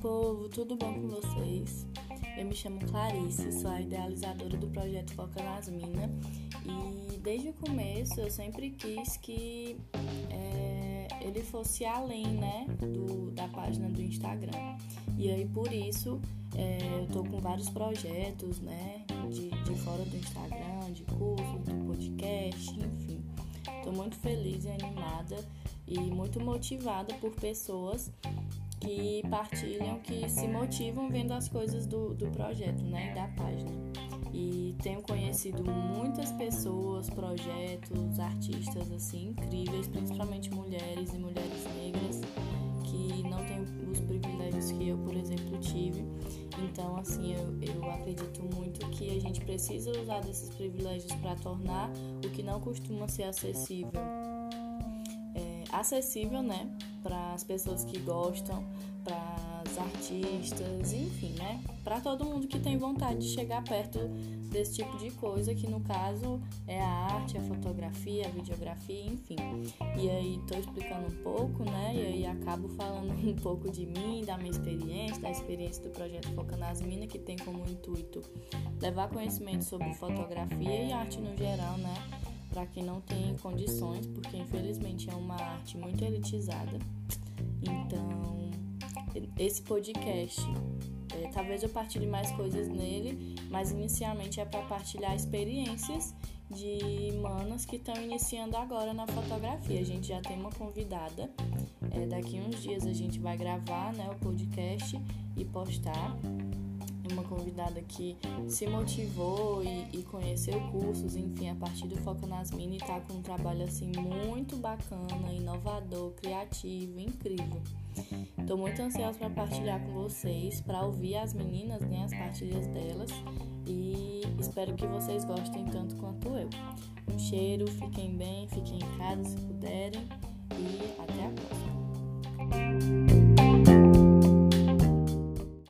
povo, tudo bom com vocês? Eu me chamo Clarice, sou a idealizadora do projeto Foca nas Minas e desde o começo eu sempre quis que é, ele fosse além né, do, da página do Instagram. E aí por isso é, eu tô com vários projetos né, de, de fora do Instagram, de curso, do podcast, enfim. Estou muito feliz e animada e muito motivada por pessoas que partilham, que se motivam vendo as coisas do, do projeto, né, da página. E tenho conhecido muitas pessoas, projetos, artistas assim incríveis, principalmente mulheres e mulheres negras que não têm os privilégios que eu, por exemplo, tive. Então, assim, eu, eu acredito muito que a gente precisa usar desses privilégios para tornar o que não costuma ser acessível é, acessível, né? Para as pessoas que gostam, para as artistas, enfim, né? Para todo mundo que tem vontade de chegar perto desse tipo de coisa, que no caso é a arte, a fotografia, a videografia, enfim. E aí tô explicando um pouco, né? E aí acabo falando um pouco de mim, da minha experiência, da experiência do projeto Foca nas Minas, que tem como intuito levar conhecimento sobre fotografia e arte no geral, né? Quem não tem condições, porque infelizmente é uma arte muito elitizada. Então, esse podcast, é, talvez eu partilhe mais coisas nele, mas inicialmente é para partilhar experiências de manas que estão iniciando agora na fotografia. A gente já tem uma convidada, é, daqui uns dias a gente vai gravar né, o podcast e postar uma convidada que se motivou e, e, conheceu cursos, enfim, a partir do Foco nas Minas e tá com um trabalho assim muito bacana, inovador, criativo, incrível. Estou muito ansiosa para partilhar com vocês, para ouvir as meninas, né, as partilhas delas e espero que vocês gostem tanto quanto eu. Um cheiro, fiquem bem, fiquem em casa se puderem e até a próxima.